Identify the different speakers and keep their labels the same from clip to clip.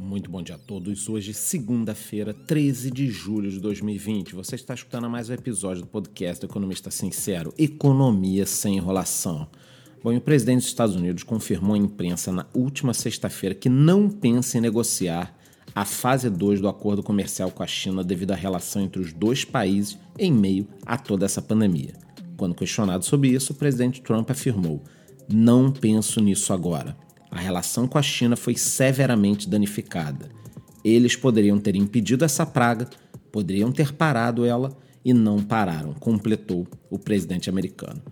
Speaker 1: Muito bom dia a todos. Hoje, segunda-feira, 13 de julho de 2020. Você está escutando mais um episódio do podcast Economista Sincero: Economia sem enrolação. Bom, o presidente dos Estados Unidos confirmou à imprensa na última sexta-feira que não pensa em negociar a fase 2 do acordo comercial com a China devido à relação entre os dois países em meio a toda essa pandemia. Quando questionado sobre isso, o presidente Trump afirmou: Não penso nisso agora. A relação com a China foi severamente danificada. Eles poderiam ter impedido essa praga, poderiam ter parado ela e não pararam, completou o presidente americano.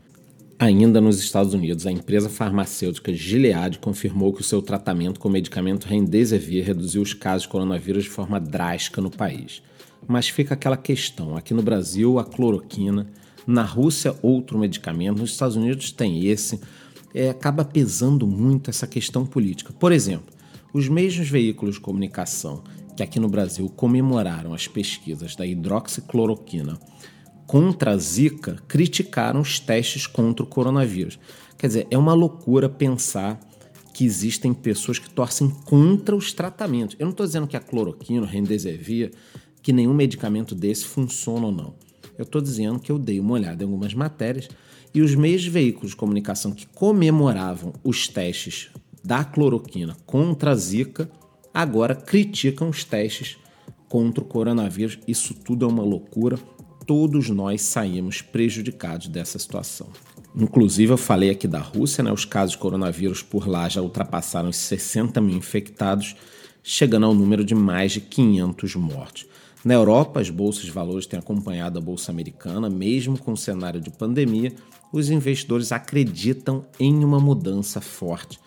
Speaker 1: Ainda nos Estados Unidos, a empresa farmacêutica Gilead confirmou que o seu tratamento com o medicamento Remdesivir reduziu os casos de coronavírus de forma drástica no país. Mas fica aquela questão: aqui no Brasil, a cloroquina, na Rússia, outro medicamento, nos Estados Unidos tem esse é, acaba pesando muito essa questão política. Por exemplo, os mesmos veículos de comunicação que aqui no Brasil comemoraram as pesquisas da hidroxicloroquina contra a Zika criticaram os testes contra o coronavírus. Quer dizer, é uma loucura pensar que existem pessoas que torcem contra os tratamentos. Eu não estou dizendo que a cloroquina, o remdesivir, que nenhum medicamento desse funciona ou não. Eu estou dizendo que eu dei uma olhada em algumas matérias e os mesmos veículos de comunicação que comemoravam os testes da cloroquina contra a Zika agora criticam os testes contra o coronavírus. Isso tudo é uma loucura. Todos nós saímos prejudicados dessa situação. Inclusive, eu falei aqui da Rússia, né? Os casos de coronavírus por lá já ultrapassaram os 60 mil infectados, chegando ao número de mais de 500 mortos. Na Europa, as bolsas de valores têm acompanhado a bolsa americana, mesmo com o cenário de pandemia, os investidores acreditam em uma mudança forte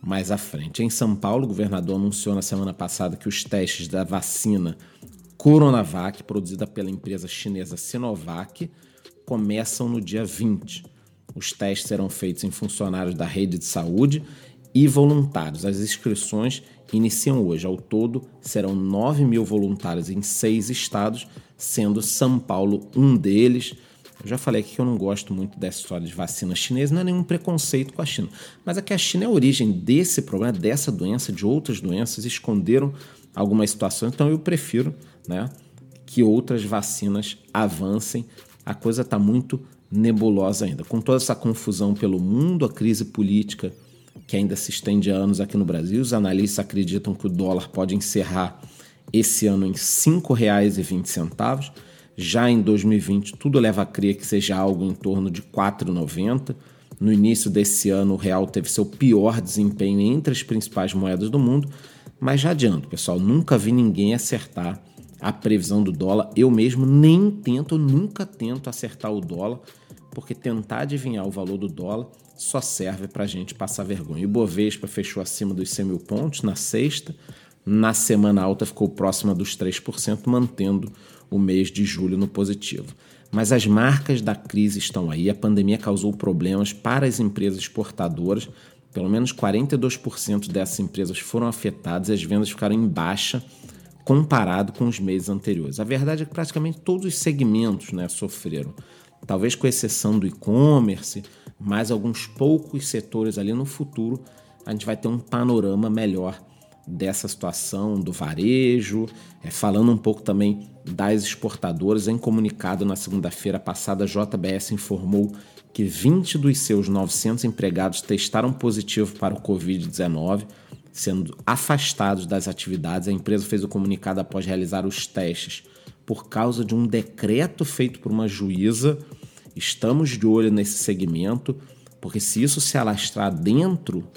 Speaker 1: mais à frente. Em São Paulo, o governador anunciou na semana passada que os testes da vacina Coronavac, produzida pela empresa chinesa Sinovac, começam no dia 20. Os testes serão feitos em funcionários da rede de saúde e voluntários. As inscrições iniciam hoje. Ao todo, serão 9 mil voluntários em seis estados, sendo São Paulo um deles. Eu já falei aqui que eu não gosto muito dessa história de vacina chinesa, não é nenhum preconceito com a China. Mas é que a China é a origem desse problema, dessa doença, de outras doenças, esconderam algumas situações. Então eu prefiro né, que outras vacinas avancem. A coisa está muito nebulosa ainda. Com toda essa confusão pelo mundo, a crise política que ainda se estende há anos aqui no Brasil, os analistas acreditam que o dólar pode encerrar esse ano em R$ 5,20 já em 2020, tudo leva a crer que seja algo em torno de 4,90. No início desse ano, o real teve seu pior desempenho entre as principais moedas do mundo, mas já adianto, pessoal, nunca vi ninguém acertar a previsão do dólar. Eu mesmo nem tento, nunca tento acertar o dólar, porque tentar adivinhar o valor do dólar só serve para a gente passar vergonha. O Bovespa fechou acima dos 100 mil pontos na sexta, na semana alta ficou próxima dos 3%, mantendo o mês de julho no positivo. Mas as marcas da crise estão aí. A pandemia causou problemas para as empresas exportadoras. Pelo menos 42% dessas empresas foram afetadas e as vendas ficaram em baixa comparado com os meses anteriores. A verdade é que praticamente todos os segmentos né, sofreram. Talvez com exceção do e-commerce, mas alguns poucos setores ali no futuro a gente vai ter um panorama melhor dessa situação do varejo, é, falando um pouco também das exportadoras. Em comunicado na segunda-feira passada, a JBS informou que 20 dos seus 900 empregados testaram positivo para o Covid-19, sendo afastados das atividades. A empresa fez o comunicado após realizar os testes por causa de um decreto feito por uma juíza. Estamos de olho nesse segmento, porque se isso se alastrar dentro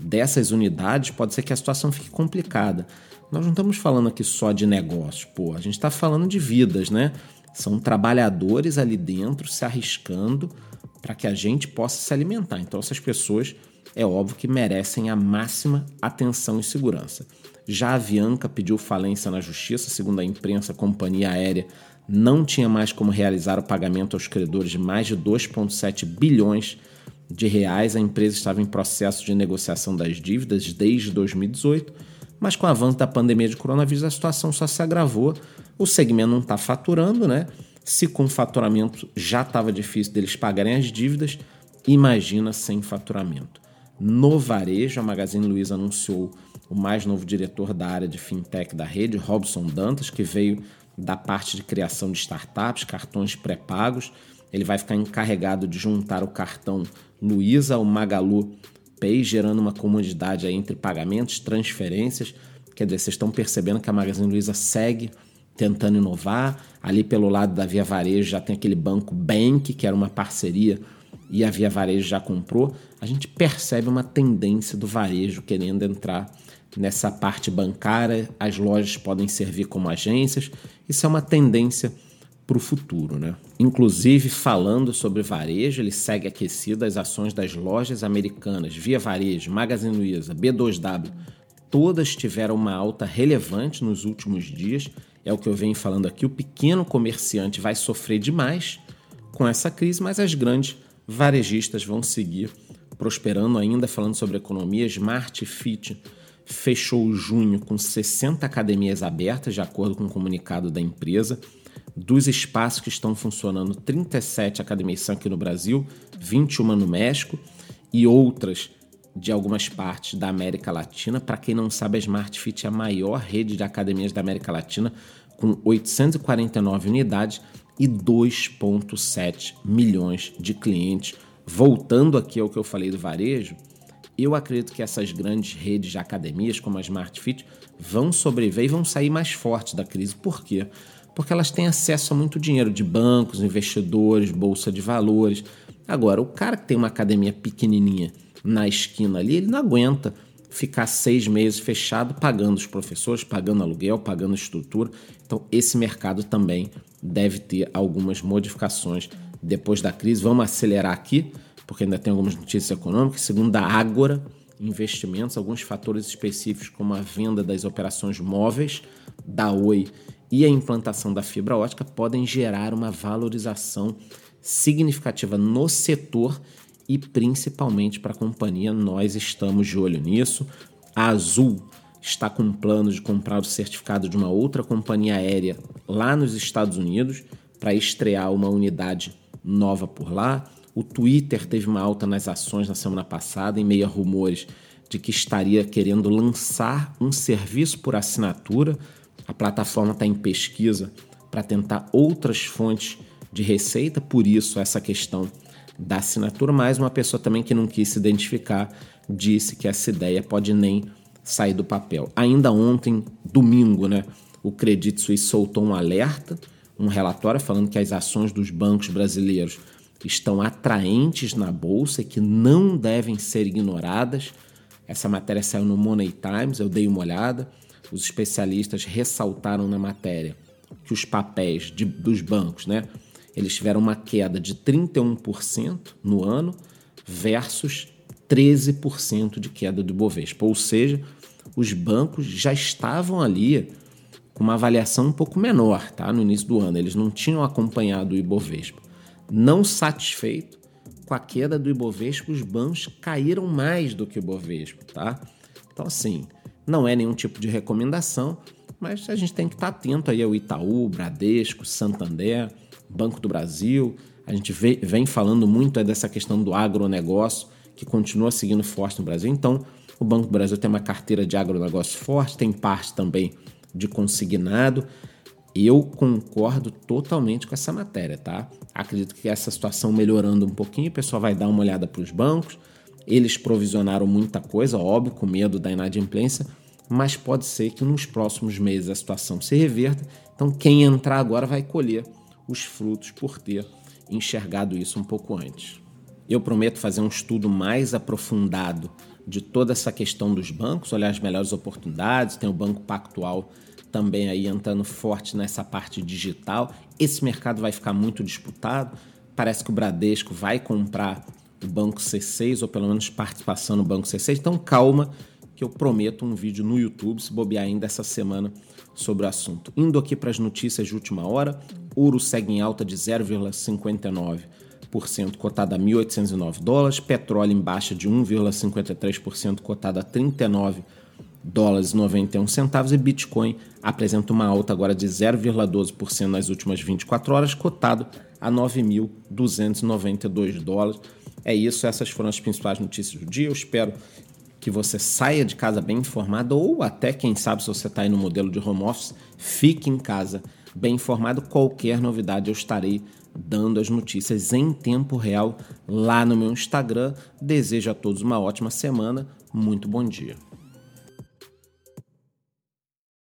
Speaker 1: dessas unidades, pode ser que a situação fique complicada. Nós não estamos falando aqui só de negócios, pô, a gente está falando de vidas, né? São trabalhadores ali dentro se arriscando para que a gente possa se alimentar. Então, essas pessoas é óbvio que merecem a máxima atenção e segurança. Já a Avianca pediu falência na justiça, segundo a imprensa, a companhia aérea não tinha mais como realizar o pagamento aos credores de mais de 2,7 bilhões de reais. A empresa estava em processo de negociação das dívidas desde 2018, mas com o avanço da pandemia de coronavírus a situação só se agravou. O segmento não está faturando, né? Se com faturamento já estava difícil deles pagarem as dívidas, imagina sem faturamento. No varejo, a Magazine Luiza anunciou o mais novo diretor da área de fintech da rede, Robson Dantas, que veio da parte de criação de startups, cartões pré-pagos. Ele vai ficar encarregado de juntar o cartão Luiza ao Magalu Pay, gerando uma comodidade entre pagamentos, transferências. Quer dizer, vocês estão percebendo que a Magazine Luiza segue tentando inovar. Ali pelo lado da Via Varejo já tem aquele banco Bank, que era uma parceria e a Via Varejo já comprou. A gente percebe uma tendência do varejo querendo entrar nessa parte bancária. As lojas podem servir como agências. Isso é uma tendência para o futuro. Né? Inclusive, falando sobre varejo, ele segue aquecido as ações das lojas americanas, Via Varejo, Magazine Luiza, B2W, todas tiveram uma alta relevante nos últimos dias. É o que eu venho falando aqui. O pequeno comerciante vai sofrer demais com essa crise, mas as grandes varejistas vão seguir prosperando ainda. Falando sobre economia, Smart Fit fechou junho com 60 academias abertas, de acordo com o comunicado da empresa. Dos espaços que estão funcionando, 37 academias são aqui no Brasil, 21 no México e outras de algumas partes da América Latina. Para quem não sabe, a Smart Fit é a maior rede de academias da América Latina, com 849 unidades e 2,7 milhões de clientes. Voltando aqui ao que eu falei do varejo, eu acredito que essas grandes redes de academias, como a Smart Fit, vão sobreviver e vão sair mais fortes da crise. Por quê? Elas têm acesso a muito dinheiro de bancos, investidores, bolsa de valores. Agora, o cara que tem uma academia pequenininha na esquina ali, ele não aguenta ficar seis meses fechado pagando os professores, pagando aluguel, pagando estrutura. Então, esse mercado também deve ter algumas modificações depois da crise. Vamos acelerar aqui, porque ainda tem algumas notícias econômicas. Segundo a Ágora, investimentos, alguns fatores específicos, como a venda das operações móveis da Oi e a implantação da fibra ótica podem gerar uma valorização significativa no setor e principalmente para a companhia. Nós estamos de olho nisso. A Azul está com plano de comprar o certificado de uma outra companhia aérea lá nos Estados Unidos para estrear uma unidade nova por lá. O Twitter teve uma alta nas ações na semana passada, em meio a rumores de que estaria querendo lançar um serviço por assinatura a plataforma está em pesquisa para tentar outras fontes de receita, por isso essa questão da assinatura. Mas uma pessoa também que não quis se identificar disse que essa ideia pode nem sair do papel. Ainda ontem, domingo, né, o Credit Suisse soltou um alerta, um relatório falando que as ações dos bancos brasileiros estão atraentes na bolsa e que não devem ser ignoradas. Essa matéria saiu no Money Times, eu dei uma olhada. Os especialistas ressaltaram na matéria que os papéis de, dos bancos, né, eles tiveram uma queda de 31% no ano versus 13% de queda do Bovespa. Ou seja, os bancos já estavam ali com uma avaliação um pouco menor tá? no início do ano. Eles não tinham acompanhado o Ibovespa. Não satisfeito com a queda do Ibovespa, os bancos caíram mais do que o Ibovespa. Tá? Então, assim, não é nenhum tipo de recomendação, mas a gente tem que estar atento aí ao Itaú, Bradesco, Santander, Banco do Brasil. A gente vem falando muito dessa questão do agronegócio, que continua seguindo forte no Brasil. Então, o Banco do Brasil tem uma carteira de agronegócio forte, tem parte também de consignado. Eu concordo totalmente com essa matéria, tá? Acredito que essa situação melhorando um pouquinho, o pessoal vai dar uma olhada para os bancos, eles provisionaram muita coisa, óbvio, com medo da inadimplência, mas pode ser que nos próximos meses a situação se reverta. Então, quem entrar agora vai colher os frutos por ter enxergado isso um pouco antes. Eu prometo fazer um estudo mais aprofundado de toda essa questão dos bancos, olhar as melhores oportunidades. Tem o Banco Pactual também aí entrando forte nessa parte digital. Esse mercado vai ficar muito disputado. Parece que o Bradesco vai comprar o Banco C6, ou pelo menos participação no Banco C6. Então, calma, que eu prometo um vídeo no YouTube, se bobear ainda essa semana, sobre o assunto. Indo aqui para as notícias de última hora, ouro segue em alta de 0,59%, cotado a 1.809 dólares, petróleo em baixa de 1,53%, cotado a 39 dólares e 91 centavos e Bitcoin apresenta uma alta agora de 0,12% nas últimas 24 horas, cotado a 9.292 dólares. É isso, essas foram as principais notícias do dia. Eu espero que você saia de casa bem informado ou até, quem sabe, se você está aí no modelo de home office, fique em casa bem informado. Qualquer novidade eu estarei dando as notícias em tempo real lá no meu Instagram. Desejo a todos uma ótima semana. Muito bom dia.